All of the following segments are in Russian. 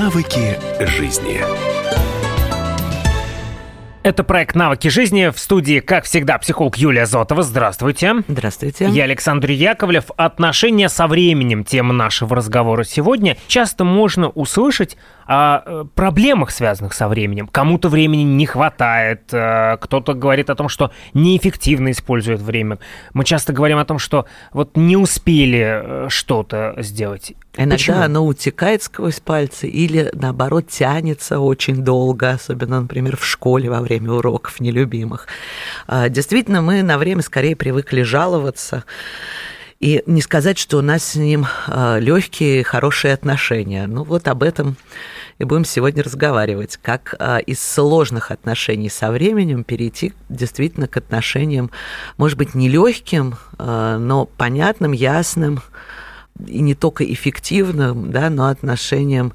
Навыки жизни. Это проект «Навыки жизни». В студии, как всегда, психолог Юлия Зотова. Здравствуйте. Здравствуйте. Я Александр Яковлев. Отношения со временем – тема нашего разговора сегодня. Часто можно услышать о э, проблемах, связанных со временем. Кому-то времени не хватает, э, кто-то говорит о том, что неэффективно использует время. Мы часто говорим о том, что вот не успели э, что-то сделать. Иногда Почему? оно утекает сквозь пальцы или, наоборот, тянется очень долго, особенно, например, в школе во время уроков нелюбимых. А, действительно, мы на время скорее привыкли жаловаться, и не сказать, что у нас с ним легкие, хорошие отношения. Ну вот об этом и будем сегодня разговаривать, как а, из сложных отношений со временем перейти действительно к отношениям, может быть, нелегким, а, но понятным, ясным и не только эффективным, да, но отношениям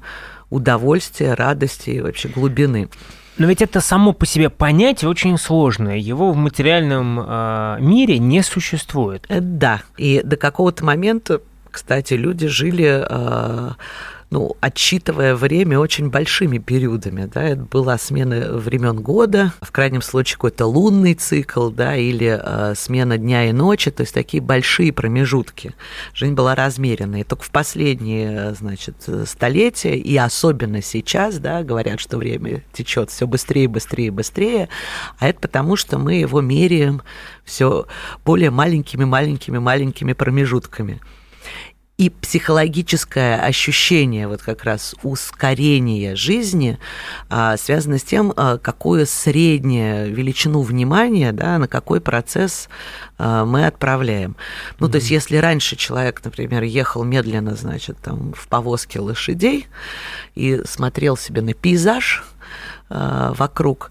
удовольствия, радости и вообще глубины. Но ведь это само по себе понятие очень сложное. Его в материальном э, мире не существует. Да. И до какого-то момента, кстати, люди жили э, ну, отсчитывая время очень большими периодами. Да? Это была смена времен года, в крайнем случае какой-то лунный цикл, да, или э, смена дня и ночи, то есть такие большие промежутки. Жизнь была размеренной. И только в последние, значит, столетия, и особенно сейчас, да, говорят, что время течет все быстрее, быстрее, быстрее, а это потому, что мы его меряем все более маленькими, маленькими, маленькими промежутками и психологическое ощущение вот как раз ускорения жизни а, связано с тем, а, какую среднюю величину внимания, да, на какой процесс а, мы отправляем. Ну, mm-hmm. то есть, если раньше человек, например, ехал медленно, значит, там, в повозке лошадей и смотрел себе на пейзаж вокруг,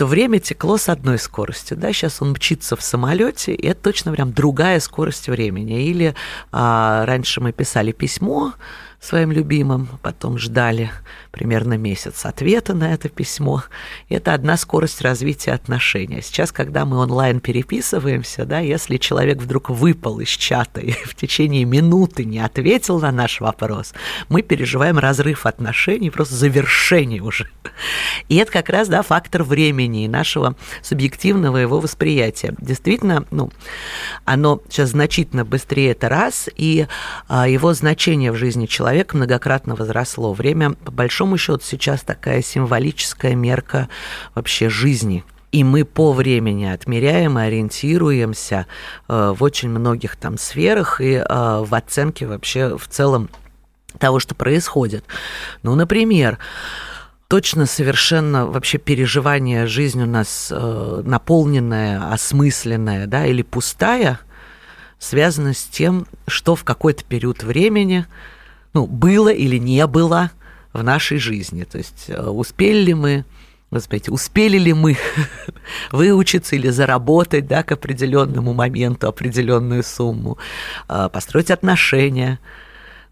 то время текло с одной скоростью. Да? Сейчас он мчится в самолете, и это точно прям другая скорость времени. Или а, раньше мы писали письмо, своим любимым, потом ждали примерно месяц ответа на это письмо. Это одна скорость развития отношений. Сейчас, когда мы онлайн переписываемся, да, если человек вдруг выпал из чата и в течение минуты не ответил на наш вопрос, мы переживаем разрыв отношений, просто завершение уже. И это как раз да, фактор времени и нашего субъективного его восприятия. Действительно, ну, оно сейчас значительно быстрее, это раз, и а, его значение в жизни человека многократно возросло. Время, по большому счету, сейчас такая символическая мерка вообще жизни. И мы по времени отмеряем и ориентируемся э, в очень многих там сферах и э, в оценке вообще в целом того, что происходит. Ну, например, точно совершенно вообще переживание жизни у нас э, наполненная, осмысленная, да, или пустая, связано с тем, что в какой-то период времени ну, было или не было в нашей жизни. То есть э, успели ли мы Господи, успели ли мы выучиться или заработать да, к определенному моменту определенную сумму, э, построить отношения,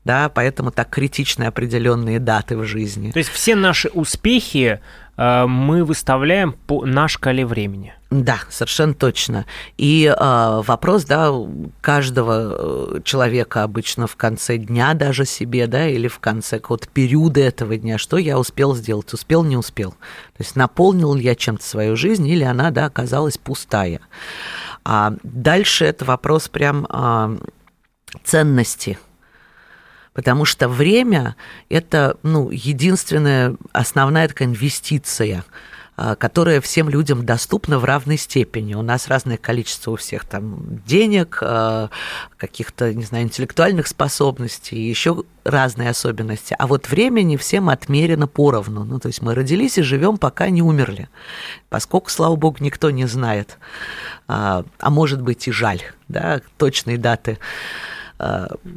да, поэтому так критичны определенные даты в жизни. То есть все наши успехи э, мы выставляем по, на шкале времени. Да, совершенно точно. И э, вопрос, да, каждого э, человека обычно в конце дня даже себе, да, или в конце какого-то периода этого дня, что я успел сделать, успел, не успел. То есть наполнил ли я чем-то свою жизнь, или она, да, оказалась пустая. А дальше это вопрос прям э, ценности – потому что время – это ну, единственная основная такая инвестиция, а, которая всем людям доступна в равной степени. У нас разное количество у всех там денег, а, каких-то, не знаю, интеллектуальных способностей, еще разные особенности. А вот времени всем отмерено поровну. Ну, то есть мы родились и живем, пока не умерли. Поскольку, слава богу, никто не знает, а, а может быть и жаль, да, точные даты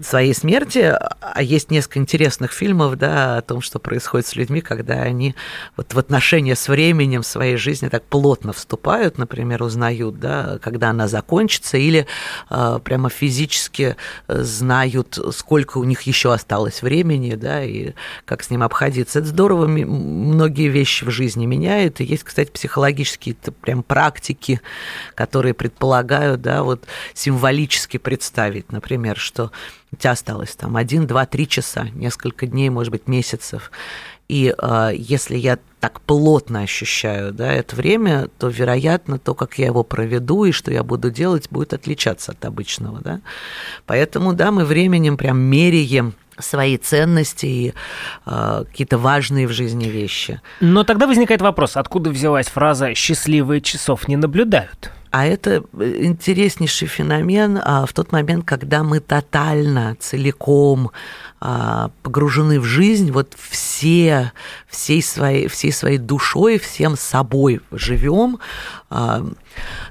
своей смерти. А есть несколько интересных фильмов да, о том, что происходит с людьми, когда они вот в отношения с временем своей жизни так плотно вступают, например, узнают, да, когда она закончится, или э, прямо физически знают, сколько у них еще осталось времени, да, и как с ним обходиться. Это здорово, многие вещи в жизни меняет. И есть, кстати, психологические прям практики, которые предполагают, да, вот символически представить, например, что у тебя осталось там один, два, три часа, несколько дней, может быть, месяцев. И э, если я так плотно ощущаю да, это время, то, вероятно, то, как я его проведу и что я буду делать, будет отличаться от обычного. Да? Поэтому, да, мы временем прям меряем свои ценности и э, какие-то важные в жизни вещи. Но тогда возникает вопрос, откуда взялась фраза «счастливые часов не наблюдают»? А это э, интереснейший феномен а, в тот момент, когда мы тотально, целиком а, погружены в жизнь, вот все, всей своей, всей своей душой, всем собой живем, а,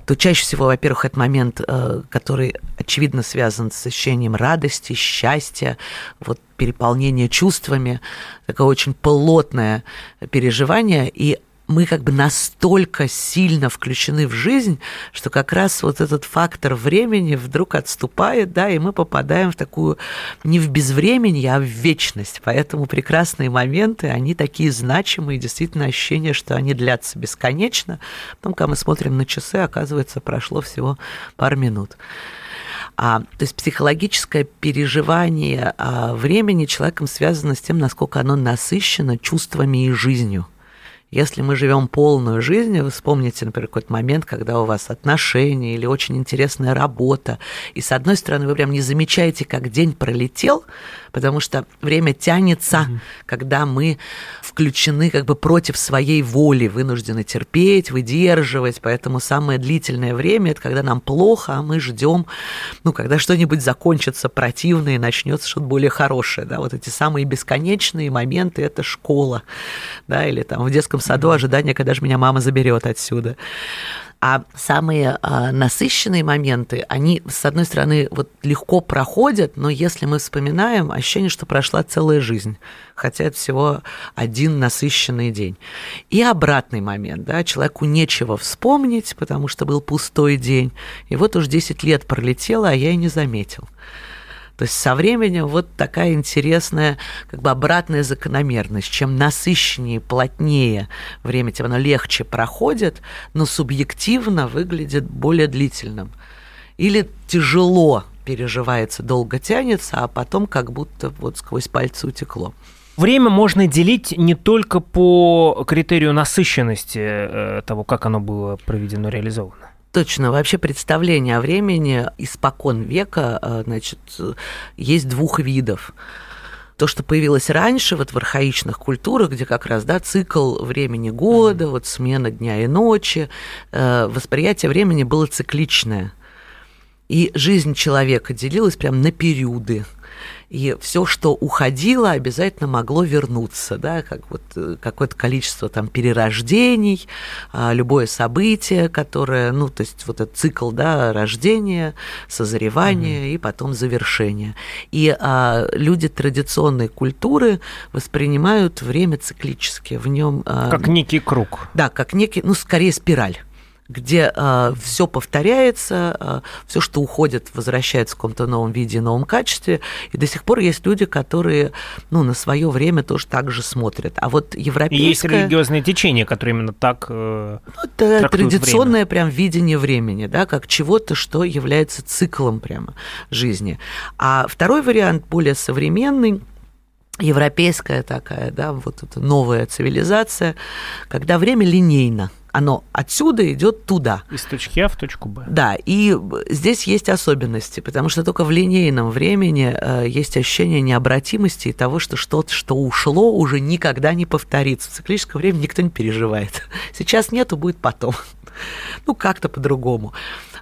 то чаще всего, во-первых, это момент, а, который очевидно связан с ощущением радости, счастья, вот переполнения чувствами, такое очень плотное переживание, и мы как бы настолько сильно включены в жизнь, что как раз вот этот фактор времени вдруг отступает, да, и мы попадаем в такую не в безвременье, а в вечность. Поэтому прекрасные моменты, они такие значимые, действительно ощущение, что они длятся бесконечно. Потом, когда мы смотрим на часы, оказывается, прошло всего пару минут. А, то есть психологическое переживание а, времени человеком связано с тем, насколько оно насыщено чувствами и жизнью. Если мы живем полную жизнь, вы вспомните, например, какой-то момент, когда у вас отношения или очень интересная работа, и с одной стороны вы прям не замечаете, как день пролетел, потому что время тянется, mm-hmm. когда мы включены как бы против своей воли, вынуждены терпеть, выдерживать, поэтому самое длительное время это когда нам плохо, а мы ждем, ну, когда что-нибудь закончится противно и начнется что-то более хорошее, да, вот эти самые бесконечные моменты это школа, да, или там в детском саду ожидание, когда же меня мама заберет отсюда. А самые а, насыщенные моменты, они, с одной стороны, вот легко проходят, но если мы вспоминаем, ощущение, что прошла целая жизнь, хотя это всего один насыщенный день. И обратный момент, да, человеку нечего вспомнить, потому что был пустой день, и вот уж 10 лет пролетело, а я и не заметил. То есть со временем вот такая интересная как бы обратная закономерность. Чем насыщеннее, плотнее время, тем оно легче проходит, но субъективно выглядит более длительным. Или тяжело переживается, долго тянется, а потом как будто вот сквозь пальцы утекло. Время можно делить не только по критерию насыщенности э, того, как оно было проведено, реализовано. Точно, вообще представление о времени испокон века, э, значит, есть двух видов. То, что появилось раньше вот в архаичных культурах, где как раз да, цикл времени года, вот смена дня и ночи, э, восприятие времени было цикличное. И жизнь человека делилась прям на периоды и все, что уходило, обязательно могло вернуться, да, как вот э, какое-то количество там перерождений, а, любое событие, которое, ну, то есть вот этот цикл, да, рождения, созревания mm-hmm. и потом завершения. И а, люди традиционной культуры воспринимают время циклически, в нем а, как некий круг. Да, как некий, ну, скорее спираль где э, а, все повторяется, э, а, все, что уходит, возвращается в каком-то новом виде, новом качестве. И до сих пор есть люди, которые ну, на свое время тоже так же смотрят. А вот европейское... есть религиозные течения, которые именно так э, ну, Это традиционное время. прям видение времени, да, как чего-то, что является циклом прямо жизни. А второй вариант, более современный, европейская такая, да, вот эта новая цивилизация, когда время линейно – оно отсюда идет туда. Из точки А в точку Б. Да, и здесь есть особенности, потому что только в линейном времени э, есть ощущение необратимости и того, что что-то, что ушло, уже никогда не повторится. В циклическое время никто не переживает. Сейчас нету, будет потом. Ну, как-то по-другому.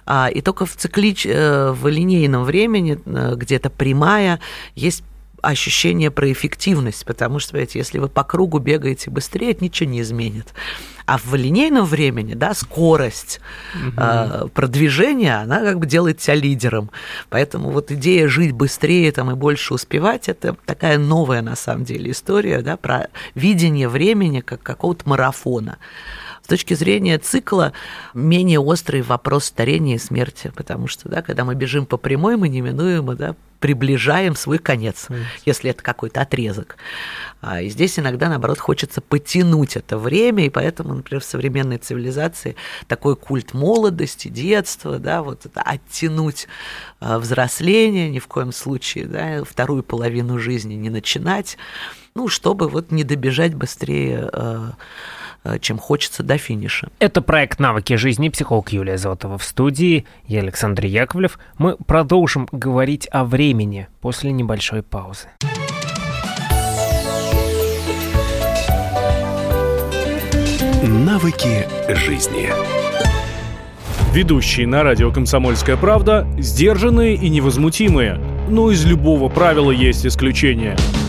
А, и только в, циклич... Э, в линейном времени, э, где-то прямая, есть ощущение про эффективность, потому что, понимаете, если вы по кругу бегаете быстрее, это ничего не изменит. А в линейном времени, да, скорость угу. э, продвижения, она как бы делает тебя лидером. Поэтому вот идея жить быстрее там, и больше успевать, это такая новая на самом деле история, да, про видение времени как какого-то марафона точки зрения цикла менее острый вопрос старения и смерти, потому что, да, когда мы бежим по прямой, мы неминуемо, да, приближаем свой конец, mm. если это какой-то отрезок. А, и здесь иногда, наоборот, хочется потянуть это время, и поэтому, например, в современной цивилизации такой культ молодости, детства, да, вот это оттянуть а, взросление, ни в коем случае, да, вторую половину жизни не начинать, ну, чтобы вот не добежать быстрее а, чем хочется до финиша. Это проект «Навыки жизни», психолог Юлия Зотова в студии, я Александр Яковлев. Мы продолжим говорить о времени после небольшой паузы. Навыки жизни. Ведущие на радио «Комсомольская правда» сдержанные и невозмутимые. Но из любого правила есть исключение –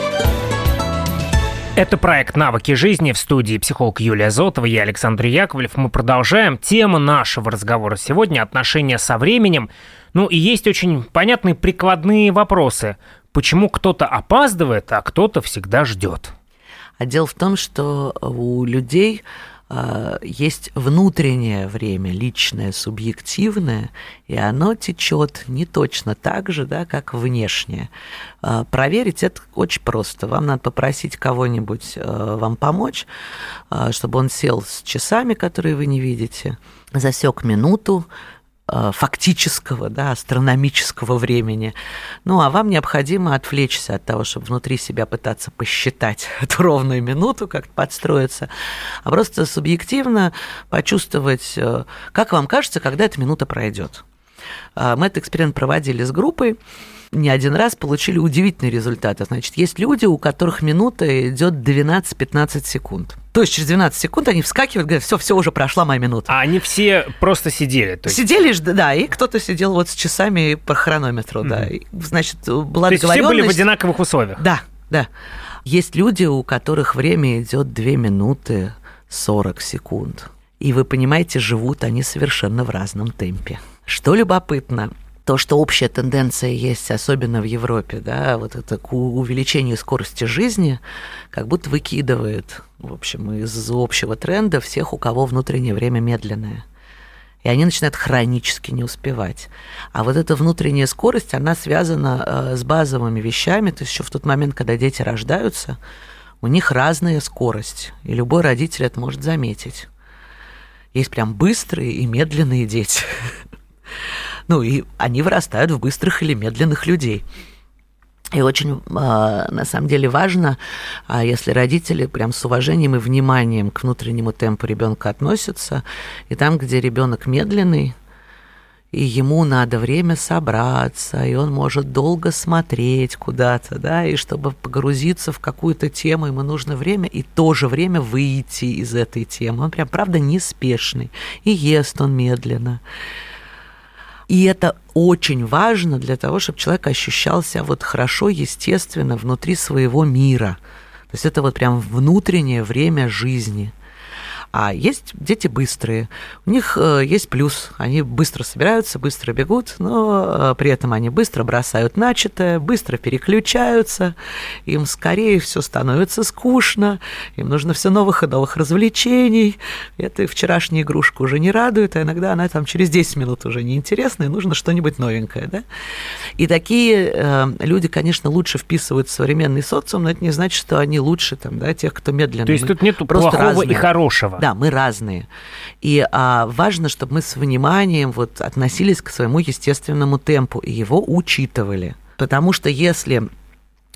Это проект «Навыки жизни» в студии психолог Юлия Зотова, я Александр Яковлев. Мы продолжаем. Тема нашего разговора сегодня – отношения со временем. Ну и есть очень понятные прикладные вопросы. Почему кто-то опаздывает, а кто-то всегда ждет? А дело в том, что у людей есть внутреннее время, личное, субъективное, и оно течет не точно так же, да, как внешнее. А, проверить это очень просто. Вам надо попросить кого-нибудь а, вам помочь, чтобы он сел с часами, которые вы не видите, засек минуту, фактического, да, астрономического времени. Ну, а вам необходимо отвлечься от того, чтобы внутри себя пытаться посчитать эту ровную минуту, как-то подстроиться, а просто субъективно почувствовать, э, как вам кажется, когда эта минута пройдет. Э, мы этот эксперимент проводили с группой, не один раз получили удивительные результаты. Значит, есть люди, у которых минута идет 12-15 секунд. То есть через 12 секунд они вскакивают, говорят, все, все, уже прошла моя минута. А они все просто сидели? То есть... Сидели, да, и кто-то сидел вот с часами по хронометру, mm-hmm. да. И, значит, была То есть все были в одинаковых условиях? Да, да. Есть люди, у которых время идет 2 минуты 40 секунд. И вы понимаете, живут они совершенно в разном темпе. Что любопытно, то, что общая тенденция есть, особенно в Европе, да, вот это к увеличению скорости жизни, как будто выкидывает, в общем, из общего тренда всех, у кого внутреннее время медленное. И они начинают хронически не успевать. А вот эта внутренняя скорость, она связана э, с базовыми вещами. То есть еще в тот момент, когда дети рождаются, у них разная скорость. И любой родитель это может заметить. Есть прям быстрые и медленные дети. Ну, и они вырастают в быстрых или медленных людей. И очень, а, на самом деле, важно, а, если родители прям с уважением и вниманием к внутреннему темпу ребенка относятся, и там, где ребенок медленный, и ему надо время собраться, и он может долго смотреть куда-то, да, и чтобы погрузиться в какую-то тему, ему нужно время, и тоже время выйти из этой темы. Он прям, правда, неспешный, и ест он медленно. И это очень важно для того, чтобы человек ощущал себя вот хорошо, естественно, внутри своего мира. То есть это вот прям внутреннее время жизни – а есть дети быстрые. У них э, есть плюс. Они быстро собираются, быстро бегут, но э, при этом они быстро бросают начатое, быстро переключаются. Им скорее все становится скучно. Им нужно все новых и новых развлечений. Эта вчерашняя игрушка уже не радует, а иногда она там через 10 минут уже неинтересна, и нужно что-нибудь новенькое. Да? И такие э, люди, конечно, лучше вписывают в современный социум, но это не значит, что они лучше там, да, тех, кто медленно. То есть тут нет плохого разные. и хорошего. Да, мы разные. И а, важно, чтобы мы с вниманием вот относились к своему естественному темпу и его учитывали. Потому что если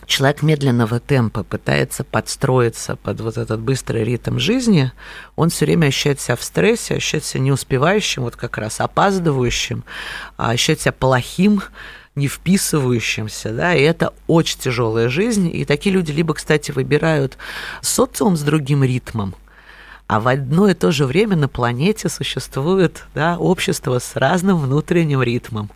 человек медленного темпа пытается подстроиться под вот этот быстрый ритм жизни, он все время ощущает себя в стрессе, ощущает себя неуспевающим, вот как раз опаздывающим, а ощущает себя плохим, не вписывающимся, да, и это очень тяжелая жизнь. И такие люди либо, кстати, выбирают социум с другим ритмом, А в одно и то же время на планете существует да, общество с разным внутренним ритмом.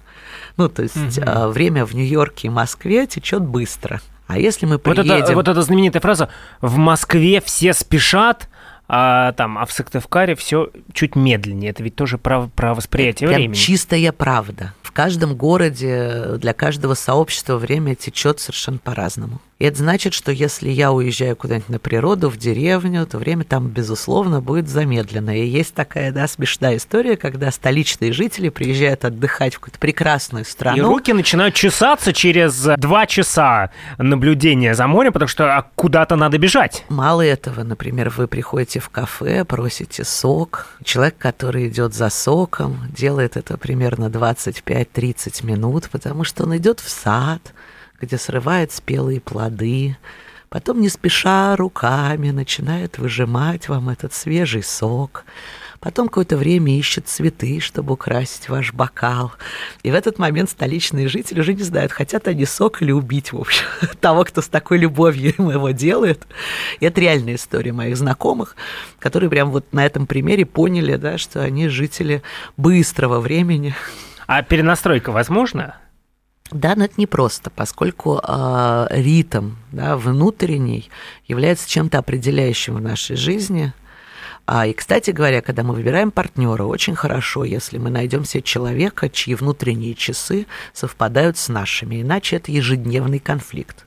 Ну, то есть угу. время в Нью-Йорке и Москве течет быстро. А если мы приедем... Вот, это, вот эта знаменитая фраза «в Москве все спешат», а, там, а в Сыктывкаре все чуть медленнее. Это ведь тоже про, про восприятие это времени. чистая правда. В каждом городе для каждого сообщества время течет совершенно по-разному. И это значит, что если я уезжаю куда-нибудь на природу, в деревню, то время там, безусловно, будет замедлено. И есть такая, да, смешная история, когда столичные жители приезжают отдыхать в какую-то прекрасную страну. И руки начинают чесаться через два часа наблюдения за морем, потому что а куда-то надо бежать. Мало этого, например, вы приходите в кафе, просите сок. Человек, который идет за соком, делает это примерно 25-30 минут, потому что он идет в сад, где срывает спелые плоды, потом не спеша руками начинает выжимать вам этот свежий сок, потом какое-то время ищет цветы, чтобы украсить ваш бокал. И в этот момент столичные жители уже не знают, хотят они сок или убить, в общем, того, кто с такой любовью его делает. И это реальная история моих знакомых, которые прям вот на этом примере поняли, да, что они жители быстрого времени. А перенастройка возможна? Да, но это непросто, поскольку э, ритм да, внутренний является чем-то определяющим в нашей жизни. А, и, кстати говоря, когда мы выбираем партнера, очень хорошо, если мы найдем себе человека, чьи внутренние часы совпадают с нашими, иначе это ежедневный конфликт.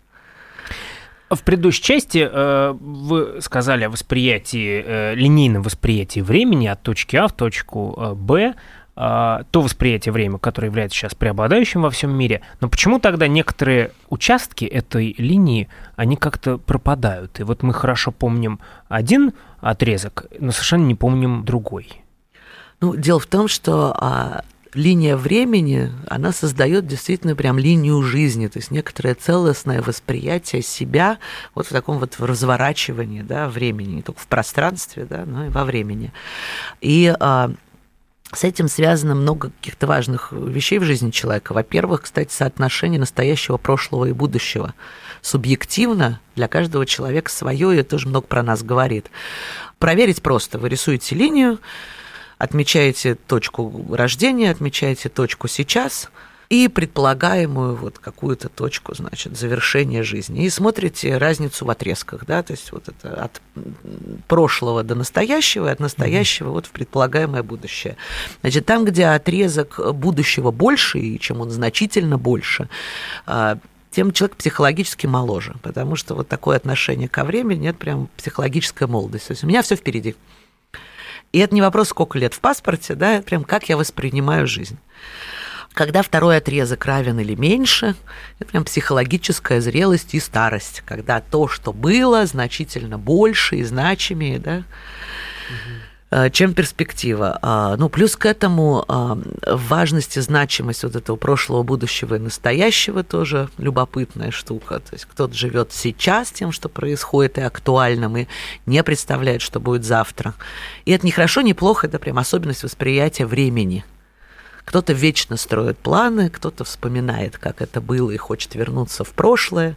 В предыдущей части э, вы сказали о восприятии, э, линейном восприятии времени от точки А в точку э, Б. А, то восприятие времени, которое является сейчас преобладающим во всем мире, но почему тогда некоторые участки этой линии, они как-то пропадают? И вот мы хорошо помним один отрезок, но совершенно не помним другой. Ну, дело в том, что а, линия времени, она создает действительно прям линию жизни, то есть некоторое целостное восприятие себя вот в таком вот разворачивании да, времени, не только в пространстве, да, но и во времени. И а, с этим связано много каких-то важных вещей в жизни человека. Во-первых, кстати, соотношение настоящего, прошлого и будущего. Субъективно для каждого человека свое, и это тоже много про нас говорит. Проверить просто. Вы рисуете линию, отмечаете точку рождения, отмечаете точку сейчас – и предполагаемую вот какую-то точку, значит, завершения жизни. И смотрите разницу в отрезках, да, то есть вот это от прошлого до настоящего, и от настоящего mm-hmm. вот в предполагаемое будущее. Значит, там, где отрезок будущего больше, и чем он значительно больше, а, тем человек психологически моложе, потому что вот такое отношение ко времени, это прям психологическая молодость. То есть у меня все впереди. И это не вопрос, сколько лет в паспорте, да, это прям как я воспринимаю жизнь. Когда второй отрезок равен или меньше, это прям психологическая зрелость и старость, когда то, что было, значительно больше и значимее, да, угу. чем перспектива. А, ну, плюс к этому а, важность и значимость вот этого прошлого, будущего и настоящего тоже любопытная штука. То есть кто-то живет сейчас тем, что происходит, и актуальным, и не представляет, что будет завтра. И это не хорошо, не плохо, это прям особенность восприятия времени – кто-то вечно строит планы, кто-то вспоминает, как это было и хочет вернуться в прошлое.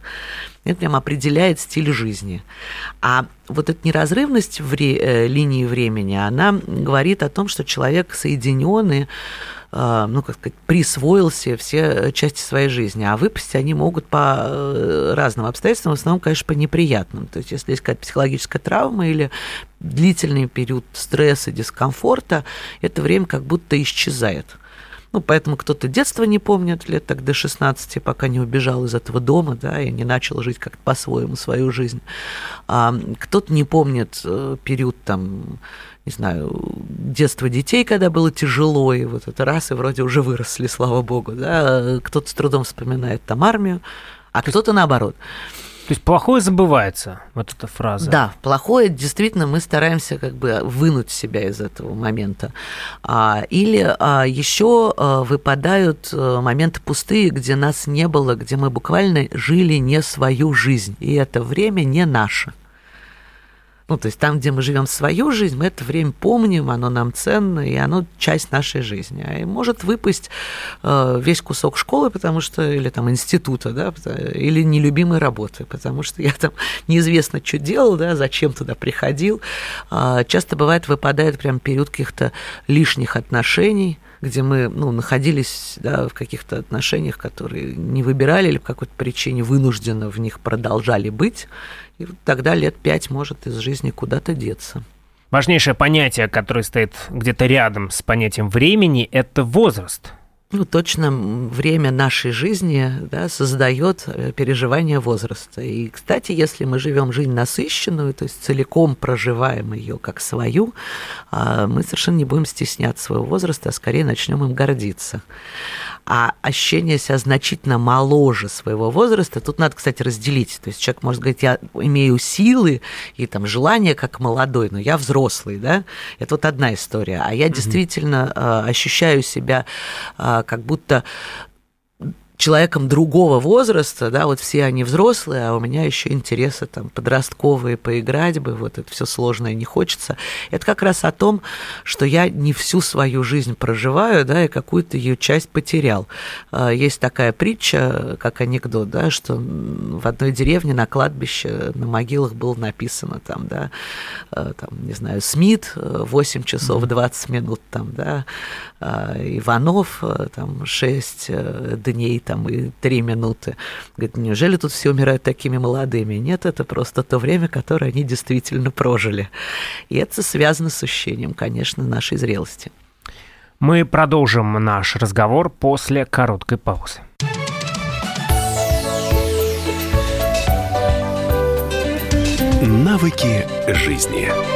Это прям определяет стиль жизни. А вот эта неразрывность в ре- э, линии времени, она говорит о том, что человек соединенный э, ну, как сказать, присвоил себе все части своей жизни, а выпасть они могут по э, разным обстоятельствам, в основном, конечно, по неприятным. То есть, если есть какая-то психологическая травма или длительный период стресса, дискомфорта, это время как будто исчезает. Ну, поэтому кто-то детство не помнит, лет так до 16, пока не убежал из этого дома, да, и не начал жить как-то по-своему свою жизнь. А кто-то не помнит э, период там не знаю, детство детей, когда было тяжело, и вот это раз, и вроде уже выросли, слава богу, да, кто-то с трудом вспоминает там армию, а кто-то наоборот. То есть плохое забывается, вот эта фраза. Да, плохое действительно мы стараемся как бы вынуть себя из этого момента. А, или а, еще а, выпадают моменты пустые, где нас не было, где мы буквально жили не свою жизнь, и это время не наше. Ну, то есть там, где мы живем свою жизнь, мы это время помним, оно нам ценно, и оно часть нашей жизни. А может выпасть э, весь кусок школы, потому что, или там института, да, или нелюбимой работы, потому что я там неизвестно, что делал, да, зачем туда приходил. Э, часто бывает, выпадает прям период каких-то лишних отношений, где мы ну, находились да, в каких-то отношениях, которые не выбирали или по какой-то причине вынужденно в них продолжали быть. И тогда лет пять может из жизни куда-то деться. Важнейшее понятие, которое стоит где-то рядом с понятием времени, это возраст. Ну, точно время нашей жизни да, создает э, переживание возраста. И, кстати, если мы живем жизнь насыщенную, то есть целиком проживаем ее как свою, а, мы совершенно не будем стеснять своего возраста, а скорее начнем им гордиться а ощущение себя значительно моложе своего возраста, тут надо, кстати, разделить. То есть человек может говорить, я имею силы и там желание как молодой, но я взрослый, да? Это вот одна история. А я mm-hmm. действительно э, ощущаю себя э, как будто человеком другого возраста, да, вот все они взрослые, а у меня еще интересы там подростковые, поиграть бы, вот это все сложное не хочется. Это как раз о том, что я не всю свою жизнь проживаю, да, и какую-то ее часть потерял. А, есть такая притча, как анекдот, да, что в одной деревне на кладбище на могилах было написано там, да, а, там, не знаю, Смит 8 часов 20 минут там, да, а, Иванов там 6 э, дней там и три минуты. Говорит, неужели тут все умирают такими молодыми? Нет, это просто то время, которое они действительно прожили. И это связано с ощущением, конечно, нашей зрелости. Мы продолжим наш разговор после короткой паузы. Навыки жизни.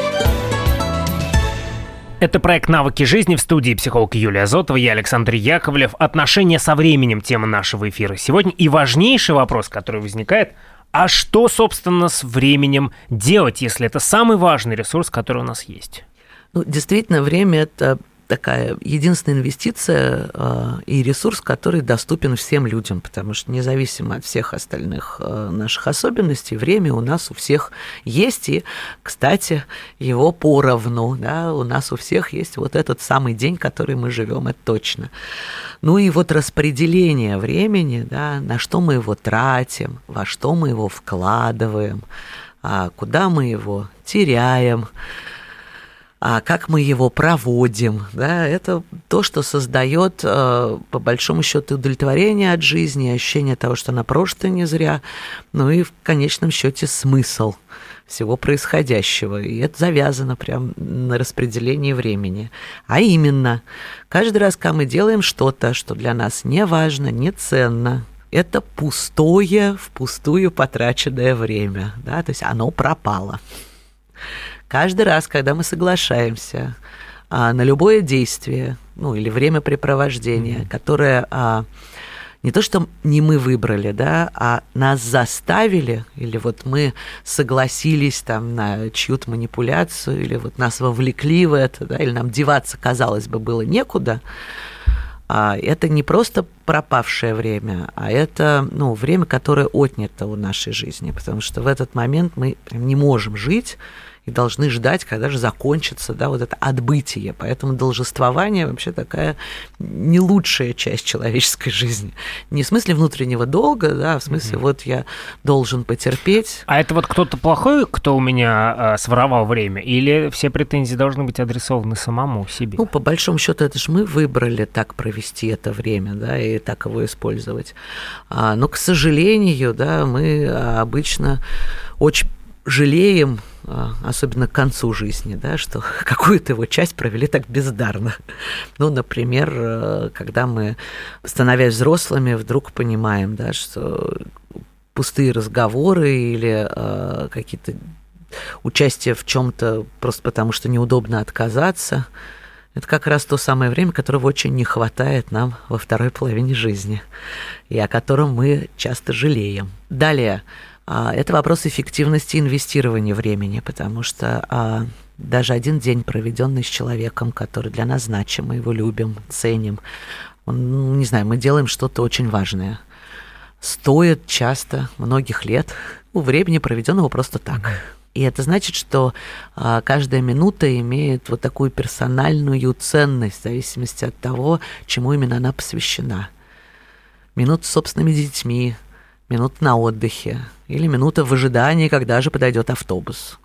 Это проект «Навыки жизни» в студии психолог Юлия Зотова, я Александр Яковлев. Отношения со временем – тема нашего эфира сегодня. И важнейший вопрос, который возникает – а что, собственно, с временем делать, если это самый важный ресурс, который у нас есть? Ну, действительно, время – это такая единственная инвестиция э, и ресурс, который доступен всем людям, потому что независимо от всех остальных э, наших особенностей, время у нас у всех есть, и, кстати, его поровну, да, у нас у всех есть вот этот самый день, который мы живем, это точно. Ну и вот распределение времени, да, на что мы его тратим, во что мы его вкладываем, а куда мы его теряем, а как мы его проводим, да, это то, что создает э, по большому счету удовлетворение от жизни, ощущение того, что она прожита не зря, ну и в конечном счете смысл всего происходящего. И это завязано прям на распределении времени. А именно, каждый раз, когда мы делаем что-то, что для нас не важно, не ценно, это пустое, впустую потраченное время, да, то есть оно пропало. Каждый раз, когда мы соглашаемся а, на любое действие, ну или времяпрепровождение, mm-hmm. которое а, не то, что не мы выбрали, да, а нас заставили, или вот мы согласились там на чью-то манипуляцию, или вот нас вовлекли в это, да, или нам деваться, казалось бы, было некуда, а это не просто пропавшее время, а это ну, время, которое отнято у нашей жизни, потому что в этот момент мы не можем жить, и должны ждать, когда же закончится да, вот это отбытие. Поэтому должествование вообще такая не лучшая часть человеческой жизни. Не в смысле внутреннего долга, да, а в смысле mm-hmm. вот я должен потерпеть. А это вот кто-то плохой, кто у меня э, своровал время, или все претензии должны быть адресованы самому себе? Ну, по большому счету, это же мы выбрали так провести это время, да, и так его использовать. А, но, к сожалению, да, мы обычно очень жалеем, а, особенно к концу жизни, да, что какую-то его часть провели так бездарно. Ну, например, э, когда мы, становясь взрослыми, вдруг понимаем, да, что пустые разговоры или э, какие-то участие в чем-то просто потому, что неудобно отказаться. Это как раз то самое время, которого очень не хватает нам во второй половине жизни, и о котором мы часто жалеем. Далее, а, это вопрос эффективности инвестирования времени, потому что а, даже один день, проведенный с человеком, который для нас значим, мы его любим, ценим, он, ну, не знаю, мы делаем что-то очень важное, стоит часто многих лет у времени, проведенного просто так. И это значит, что а, каждая минута имеет вот такую персональную ценность в зависимости от того, чему именно она посвящена. Минута с собственными детьми, минута на отдыхе или минута в ожидании, когда же подойдет автобус.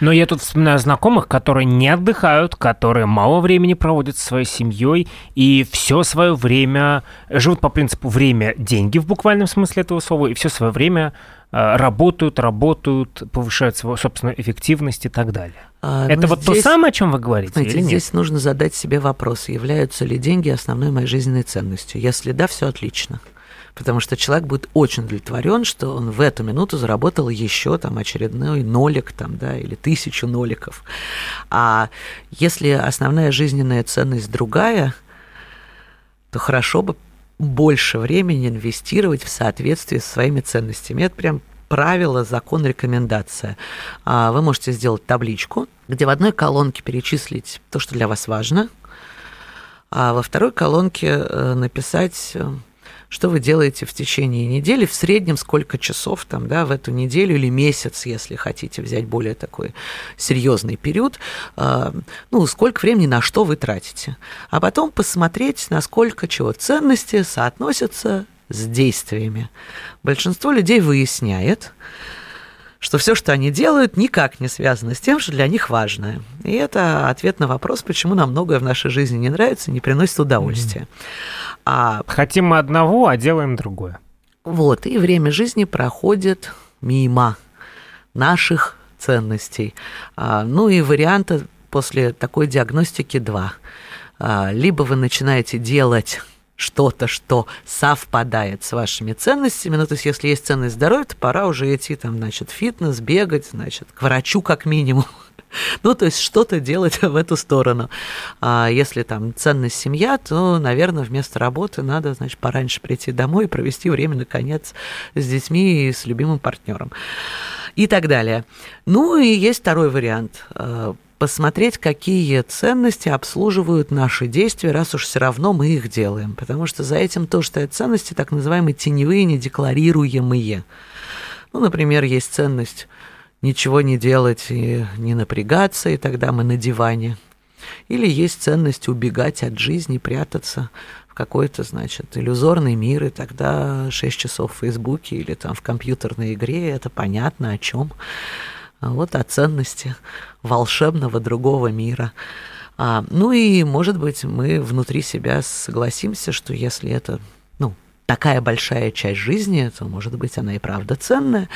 Но я тут вспоминаю знакомых, которые не отдыхают, которые мало времени проводят со своей семьей и все свое время живут по принципу время деньги в буквальном смысле этого слова, и все свое время э, работают, работают, повышают свою собственную эффективность и так далее. А, Это ну, вот здесь, то самое, о чем вы говорите? Знаете, или здесь нужно задать себе вопрос, являются ли деньги основной моей жизненной ценностью. Если да, все отлично потому что человек будет очень удовлетворен, что он в эту минуту заработал еще там очередной нолик там, да, или тысячу ноликов. А если основная жизненная ценность другая, то хорошо бы больше времени инвестировать в соответствии со своими ценностями. Это прям правило, закон, рекомендация. А вы можете сделать табличку, где в одной колонке перечислить то, что для вас важно, а во второй колонке э, написать э, что вы делаете в течение недели, в среднем сколько часов там, да, в эту неделю или месяц, если хотите взять более такой серьезный период, э, ну, сколько времени на что вы тратите. А потом посмотреть, насколько чего ценности соотносятся с действиями. Большинство людей выясняет, что все, что они делают, никак не связано с тем, что для них важно. И это ответ на вопрос, почему нам многое в нашей жизни не нравится, не приносит удовольствия. Mm-hmm. А... Хотим мы одного, а делаем другое. Вот, и время жизни проходит мимо наших ценностей. А, ну и варианта после такой диагностики два. А, либо вы начинаете делать что-то, что совпадает с вашими ценностями. Ну, то есть, если есть ценность здоровья, то пора уже идти там, значит, фитнес, бегать, значит, к врачу как минимум. Ну, то есть что-то делать в эту сторону. А если там ценность семья, то, наверное, вместо работы надо, значит, пораньше прийти домой и провести время, наконец, с детьми и с любимым партнером. И так далее. Ну, и есть второй вариант а, посмотреть, какие ценности обслуживают наши действия, раз уж все равно мы их делаем. Потому что за этим тоже стоят ценности, так называемые теневые, недекларируемые. Ну, например, есть ценность ничего не делать и не напрягаться, и тогда мы на диване. Или есть ценность убегать от жизни, прятаться в какой-то, значит, иллюзорный мир, и тогда 6 часов в Фейсбуке или там в компьютерной игре, это понятно о чем. А вот о ценности волшебного другого мира. А, ну и, может быть, мы внутри себя согласимся, что если это, ну, такая большая часть жизни, то, может быть, она и правда ценная.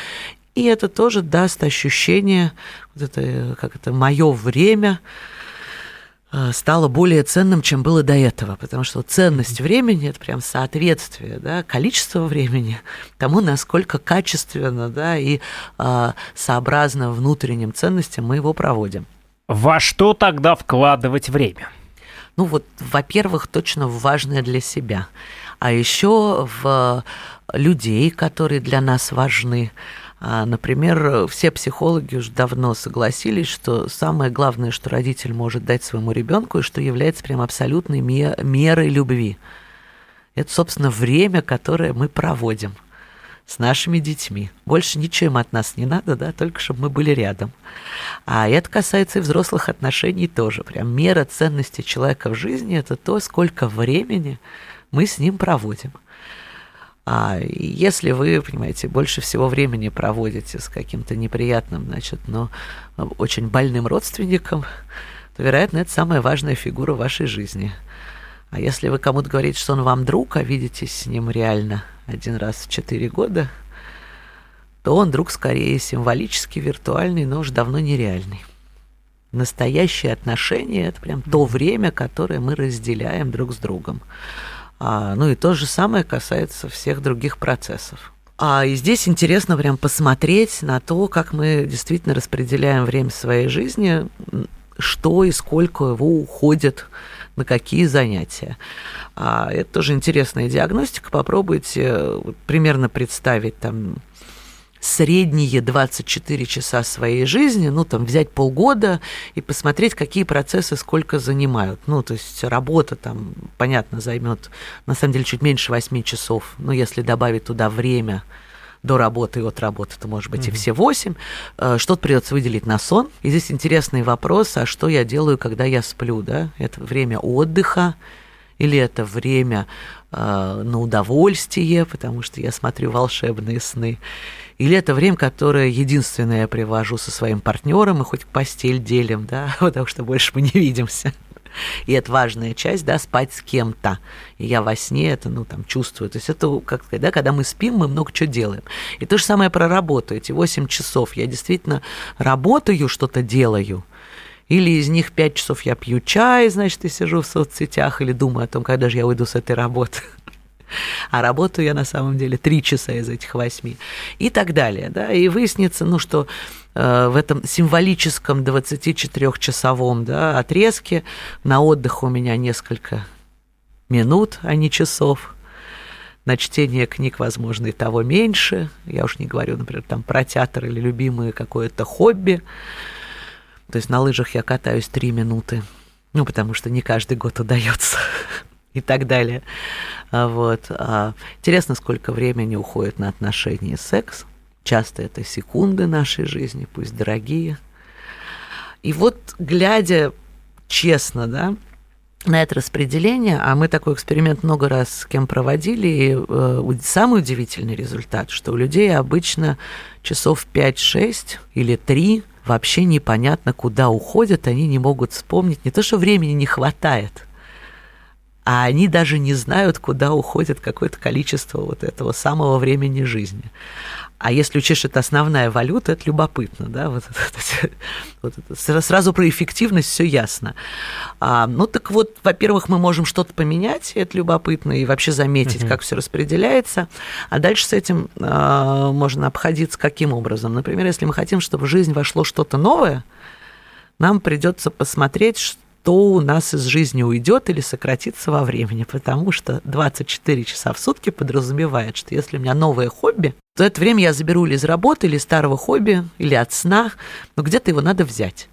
И это тоже даст ощущение, вот это, как это, мое время, стало более ценным, чем было до этого, потому что ценность времени это прям соответствие, да, количество времени тому, насколько качественно, да, и э, сообразно внутренним ценностям мы его проводим. Во что тогда вкладывать время? Ну вот, во-первых, точно важное для себя, а еще в людей, которые для нас важны, Например, все психологи уже давно согласились, что самое главное, что родитель может дать своему ребенку, и что является прям абсолютной мерой любви. Это, собственно, время, которое мы проводим с нашими детьми. Больше ничем от нас не надо, да, только чтобы мы были рядом. А это касается и взрослых отношений тоже. Прям мера ценности человека в жизни – это то, сколько времени мы с ним проводим. А если вы, понимаете, больше всего времени проводите с каким-то неприятным, значит, но очень больным родственником, то, вероятно, это самая важная фигура в вашей жизни. А если вы кому-то говорите, что он вам друг, а видитесь с ним реально один раз в четыре года, то он друг скорее символический, виртуальный, но уж давно нереальный. Настоящие отношения – это прям то время, которое мы разделяем друг с другом. А, ну и то же самое касается всех других процессов. А, и здесь интересно прям посмотреть на то, как мы действительно распределяем время своей жизни, что и сколько его уходит на какие занятия. А, это тоже интересная диагностика. Попробуйте э, примерно представить там средние 24 часа своей жизни, ну, там, взять полгода и посмотреть, какие процессы сколько занимают. Ну, то есть работа там, понятно, займет, на самом деле, чуть меньше 8 часов, но если добавить туда время, до работы и от работы, то может быть mm-hmm. и все 8. Э, что-то придется выделить на сон. И здесь интересный вопрос, а что я делаю, когда я сплю, да? Это время отдыха, или это время э, на удовольствие, потому что я смотрю волшебные сны, или это время, которое единственное я привожу со своим партнером, и хоть постель делим, да, потому что больше мы не видимся. И это важная часть, да, спать с кем-то. И я во сне это, ну, там, чувствую. То есть это, как сказать, да, когда мы спим, мы много чего делаем. И то же самое про работу. Эти 8 часов я действительно работаю, что-то делаю, или из них 5 часов я пью чай, значит, и сижу в соцсетях, или думаю о том, когда же я уйду с этой работы. А работаю я на самом деле три часа из этих восьми. И так далее. Да? И выяснится, ну, что э, в этом символическом 24-часовом да, отрезке на отдых у меня несколько минут, а не часов. На чтение книг, возможно, и того меньше. Я уж не говорю, например, там про театр или любимое какое-то хобби. То есть на лыжах я катаюсь три минуты. Ну, потому что не каждый год удается. и так далее. А вот. А интересно, сколько времени уходит на отношения и секс. Часто это секунды нашей жизни, пусть дорогие. И вот, глядя честно, да, на это распределение, а мы такой эксперимент много раз с кем проводили, и э, самый удивительный результат, что у людей обычно часов 5-6 или 3 вообще непонятно, куда уходят, они не могут вспомнить. Не то, что времени не хватает – а они даже не знают, куда уходит какое-то количество вот этого самого времени жизни. А если учесть, что это основная валюта, это любопытно, да, вот, это, вот это, сразу про эффективность все ясно. А, ну так вот, во-первых, мы можем что-то поменять, это любопытно, и вообще заметить, uh-huh. как все распределяется. А дальше с этим а, можно обходиться каким образом? Например, если мы хотим, чтобы в жизнь вошло что-то новое, нам придется посмотреть, что у нас из жизни уйдет или сократится во времени, потому что 24 часа в сутки подразумевает, что если у меня новое хобби, то это время я заберу или из работы, или старого хобби, или от сна, но где-то его надо взять.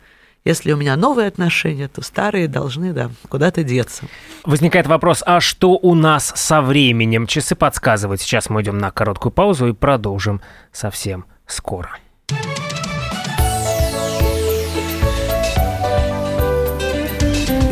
Если у меня новые отношения, то старые должны, да, куда-то деться. Возникает вопрос, а что у нас со временем? Часы подсказывают. Сейчас мы идем на короткую паузу и продолжим совсем скоро.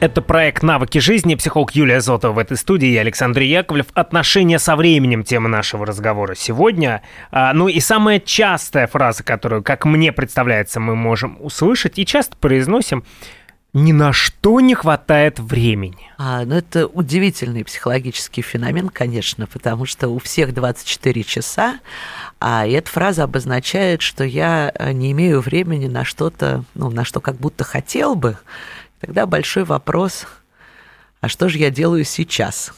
Это проект «Навыки жизни». Психолог Юлия Зотова в этой студии. Я Александр Яковлев. Отношения со временем – тема нашего разговора сегодня. А, ну и самая частая фраза, которую, как мне представляется, мы можем услышать и часто произносим – ни на что не хватает времени. А, ну, это удивительный психологический феномен, конечно, потому что у всех 24 часа, а эта фраза обозначает, что я не имею времени на что-то, ну, на что как будто хотел бы, Тогда большой вопрос, а что же я делаю сейчас?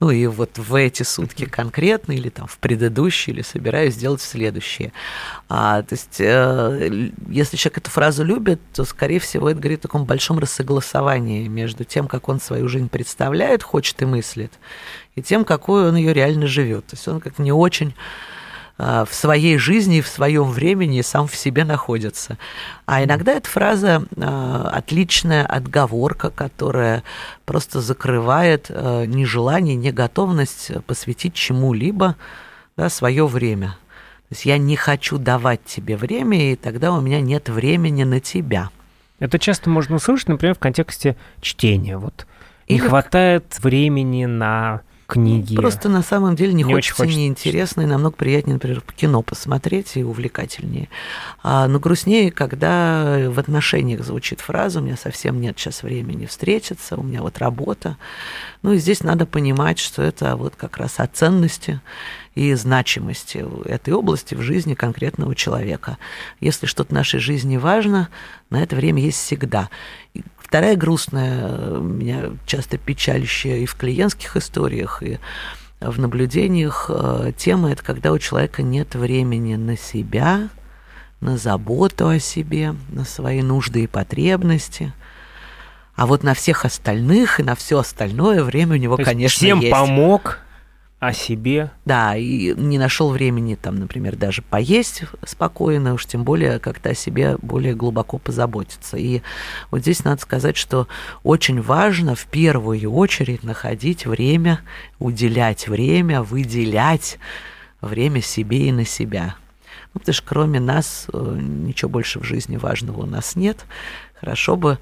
Ну и вот в эти сутки конкретно, или там в предыдущие, или собираюсь сделать в следующие. А, то есть, э, если человек эту фразу любит, то, скорее всего, это говорит о таком большом рассогласовании между тем, как он свою жизнь представляет, хочет и мыслит, и тем, какой он ее реально живет. То есть он как не очень в своей жизни и в своем времени сам в себе находится. А иногда эта фраза а, отличная отговорка, которая просто закрывает а, нежелание, неготовность посвятить чему-либо да, свое время. То есть я не хочу давать тебе время, и тогда у меня нет времени на тебя. Это часто можно услышать, например, в контексте чтения. Вот Или... не хватает времени на книги. Просто на самом деле не, не хочется, хочется неинтересно и намного приятнее, например, кино посмотреть и увлекательнее. А, но грустнее, когда в отношениях звучит фраза «у меня совсем нет сейчас времени встретиться, у меня вот работа». Ну и здесь надо понимать, что это вот как раз о ценности и значимости этой области в жизни конкретного человека. Если что-то в нашей жизни важно, на это время есть всегда. И вторая грустная, меня часто печалищая и в клиентских историях, и в наблюдениях э, тема – это когда у человека нет времени на себя, на заботу о себе, на свои нужды и потребности – а вот на всех остальных и на все остальное время у него, То конечно, всем есть. помог, о себе. Да, и не нашел времени там, например, даже поесть спокойно, уж тем более как-то о себе более глубоко позаботиться. И вот здесь надо сказать, что очень важно в первую очередь находить время, уделять время, выделять время себе и на себя. Ну, потому что кроме нас э, ничего больше в жизни важного у нас нет. Хорошо бы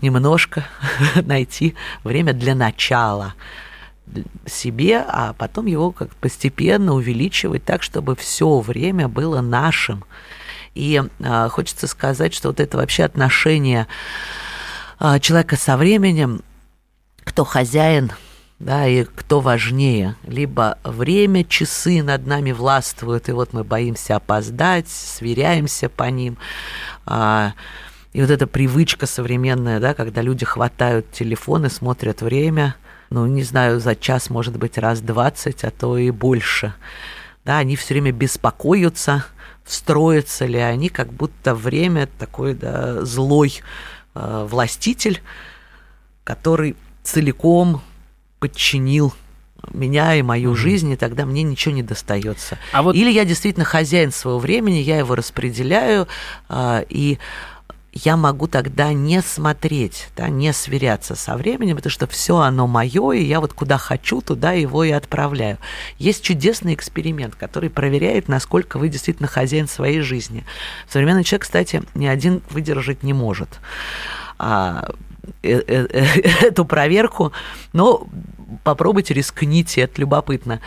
немножко найти время для начала себе, а потом его как постепенно увеличивать так, чтобы все время было нашим. И э, хочется сказать, что вот это вообще отношение э, человека со временем, кто хозяин, да, и кто важнее. Либо время, часы над нами властвуют, и вот мы боимся опоздать, сверяемся по ним. А, и вот эта привычка современная, да, когда люди хватают телефон и смотрят время – ну, не знаю, за час, может быть, раз двадцать, а то и больше. Да, они все время беспокоятся, встроятся ли они, как будто время такой, да, злой э, властитель, который целиком подчинил меня и мою mm-hmm. жизнь, и тогда мне ничего не достается. А вот... Или я действительно хозяин своего времени, я его распределяю, э, и я могу тогда не смотреть, да, не сверяться со временем, потому что все оно мое, и я вот куда хочу, туда его и отправляю. Есть чудесный эксперимент, который проверяет, насколько вы действительно хозяин своей жизни. Современный человек, кстати, ни один выдержать не может а, э, э, э, эту проверку, но попробуйте, рискните, это любопытно.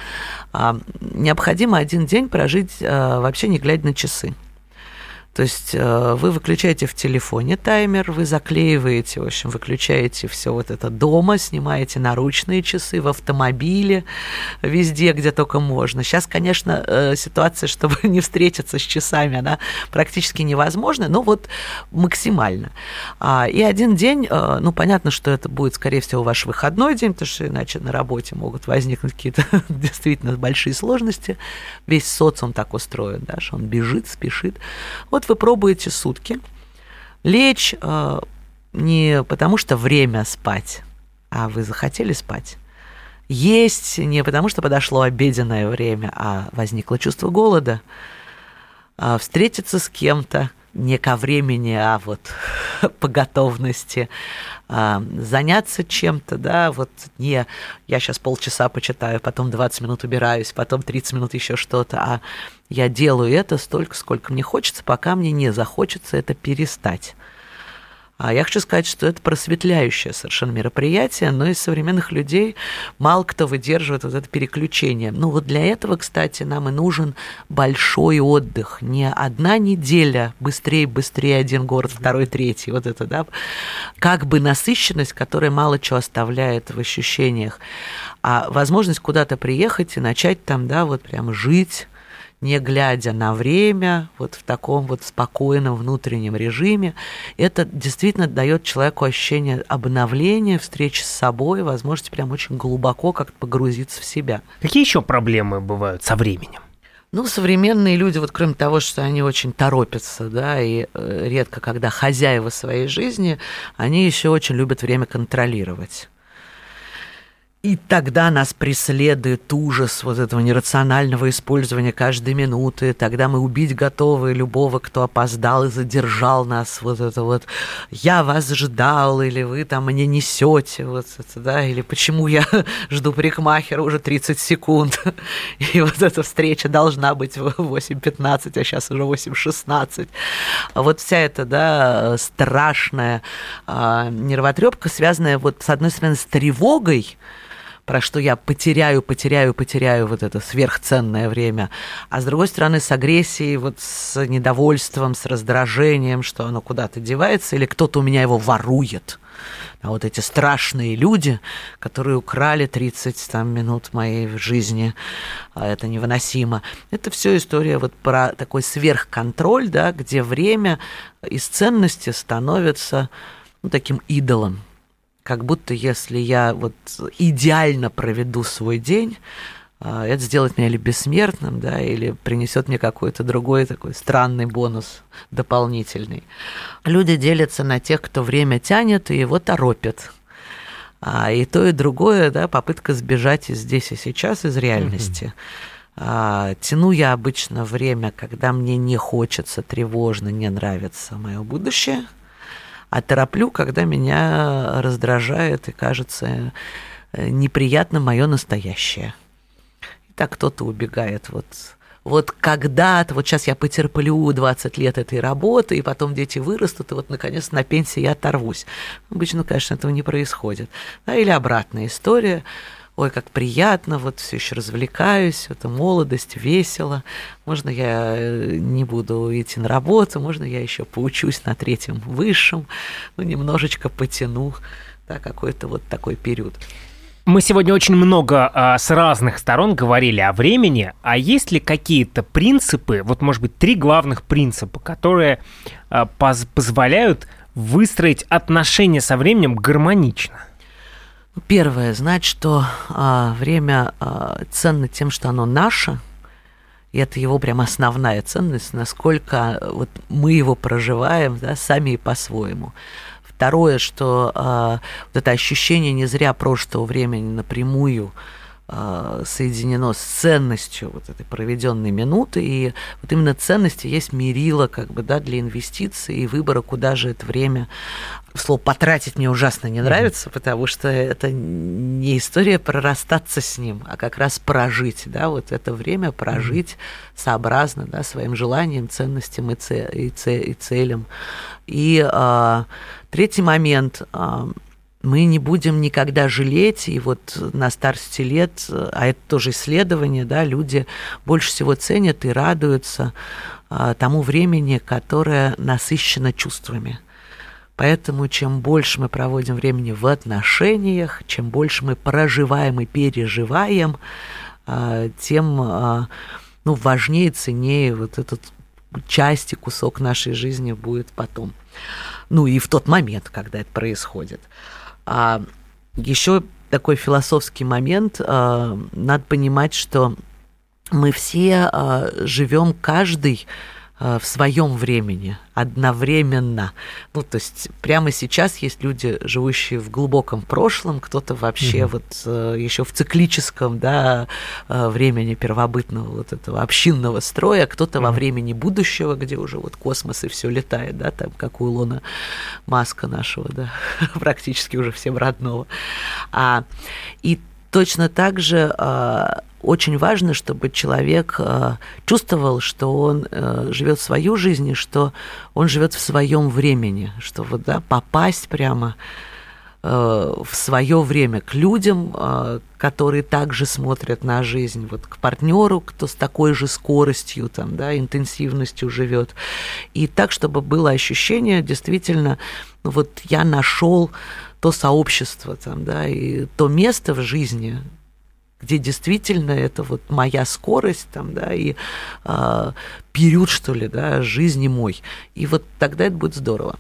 А, необходимо один день прожить вообще не глядя на часы. То есть э, вы выключаете в телефоне таймер, вы заклеиваете, в общем, выключаете все вот это дома, снимаете наручные часы в автомобиле, везде, где только можно. Сейчас, конечно, э, ситуация, чтобы не встретиться с часами, она практически невозможна, но вот максимально. А, и один день, э, ну, понятно, что это будет, скорее всего, ваш выходной день, потому что иначе на работе могут возникнуть какие-то действительно большие сложности. Весь социум так устроен, да, что он бежит, спешит. Вот вот вы пробуете сутки лечь э, не потому, что время спать, а вы захотели спать. Есть не потому, что подошло обеденное время, а возникло чувство голода. Э, встретиться с кем-то не ко времени, а вот по готовности а, заняться чем-то, да, вот не я сейчас полчаса почитаю, потом 20 минут убираюсь, потом 30 минут еще что-то, а я делаю это столько, сколько мне хочется, пока мне не захочется это перестать. А я хочу сказать, что это просветляющее совершенно мероприятие, но из современных людей мало кто выдерживает вот это переключение. Ну вот для этого, кстати, нам и нужен большой отдых. Не одна неделя, быстрее, быстрее, один город, второй, третий, вот это, да, как бы насыщенность, которая мало чего оставляет в ощущениях, а возможность куда-то приехать и начать там, да, вот прям жить, не глядя на время, вот в таком вот спокойном внутреннем режиме, это действительно дает человеку ощущение обновления, встречи с собой, возможности прям очень глубоко как-то погрузиться в себя. Какие еще проблемы бывают со временем? Ну, современные люди, вот кроме того, что они очень торопятся, да, и э, редко, когда хозяева своей жизни, они еще очень любят время контролировать. И тогда нас преследует ужас вот этого нерационального использования каждой минуты. Тогда мы убить готовы любого, кто опоздал и задержал нас. Вот это вот «я вас ждал» или «вы там мне несете», вот это, да, или «почему я жду парикмахера уже 30 секунд». И вот эта встреча должна быть в 8.15, а сейчас уже 8.16. Вот вся эта, да, страшная а, нервотрепка, связанная вот с одной стороны с тревогой, про что я потеряю, потеряю, потеряю вот это сверхценное время. А с другой стороны, с агрессией, вот с недовольством, с раздражением, что оно куда-то девается, или кто-то у меня его ворует. А вот эти страшные люди, которые украли 30 там, минут моей жизни, а это невыносимо. Это все история вот про такой сверхконтроль, да, где время из ценности становится ну, таким идолом. Как будто если я вот идеально проведу свой день, а, это сделает меня или бессмертным, да, или принесет мне какой-то другой такой странный бонус дополнительный. Люди делятся на тех, кто время тянет и его торопит. А, и то, и другое, да, попытка сбежать из здесь и сейчас, из реальности. А, тяну я обычно время, когда мне не хочется, тревожно, не нравится мое будущее, а тороплю, когда меня раздражает и кажется э, неприятно мое настоящее так кто-то убегает вот вот когда-то, вот сейчас я потерплю 20 лет этой работы, и потом дети вырастут, и вот, наконец, на пенсии я оторвусь. Обычно, конечно, этого не происходит. Да, или обратная история. Ой, как приятно, вот все еще развлекаюсь, это молодость, весело. Можно я э, не буду идти на работу, можно я еще поучусь на третьем высшем, ну, немножечко потяну, да, какой-то вот такой период. Мы сегодня очень много а, с разных сторон говорили о времени, а есть ли какие-то принципы, вот может быть три главных принципа, которые а, поз позволяют выстроить отношения со временем гармонично? Первое, знать, что а, время а, ценно тем, что оно наше, и это его прям основная ценность, насколько вот мы его проживаем, да, сами и по-своему. Второе, что э, вот это ощущение не зря прошлого времени напрямую соединено с ценностью вот этой проведенной минуты, и вот именно ценности есть мерило как бы, да, для инвестиций и выбора, куда же это время слово потратить мне ужасно не нравится, mm-hmm. потому что это не история про расстаться с ним, а как раз прожить, да, вот это время прожить mm-hmm. сообразно, да, своим желаниям, ценностям и, це- и, це- и целям. И а, Третий момент мы не будем никогда жалеть, и вот на старости лет, а это тоже исследование, да, люди больше всего ценят и радуются а, тому времени, которое насыщено чувствами. Поэтому чем больше мы проводим времени в отношениях, чем больше мы проживаем и переживаем, а, тем а, ну, важнее, ценнее вот этот часть и кусок нашей жизни будет потом ну и в тот момент, когда это происходит. А еще такой философский момент, а, надо понимать, что мы все а, живем каждый Э, в своем времени, одновременно. Ну, то есть прямо сейчас есть люди, живущие в глубоком прошлом, кто-то вообще угу. вот э, еще в циклическом да, э, времени первобытного вот этого общинного строя, кто-то угу. во времени будущего, где уже вот космос и все летает, да, там, как у Илона Маска нашего, да, практически уже всем родного. А, и точно так же а, очень важно, чтобы человек э, чувствовал, что он э, живет свою жизнь, и что он живет в своем времени, что вот да, попасть прямо э, в свое время к людям, которые также смотрят на жизнь, вот к партнеру, кто с такой же скоростью, там, да, интенсивностью живет, и так, чтобы было ощущение, действительно, ну вот я нашел то сообщество, там, да, и то место в жизни, где действительно это вот моя скорость там, да, и э, период, что ли, да, жизни мой. И вот тогда это будет здорово.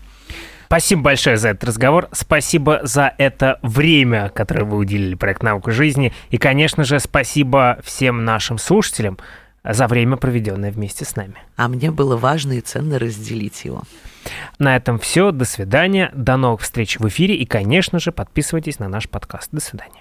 Спасибо большое за этот разговор. Спасибо за это время, которое вы уделили проект «Наука жизни». И, конечно же, спасибо всем нашим слушателям за время, проведенное вместе с нами. А мне было важно и ценно разделить его. На этом все. До свидания. До новых встреч в эфире. И, конечно же, подписывайтесь на наш подкаст. До свидания.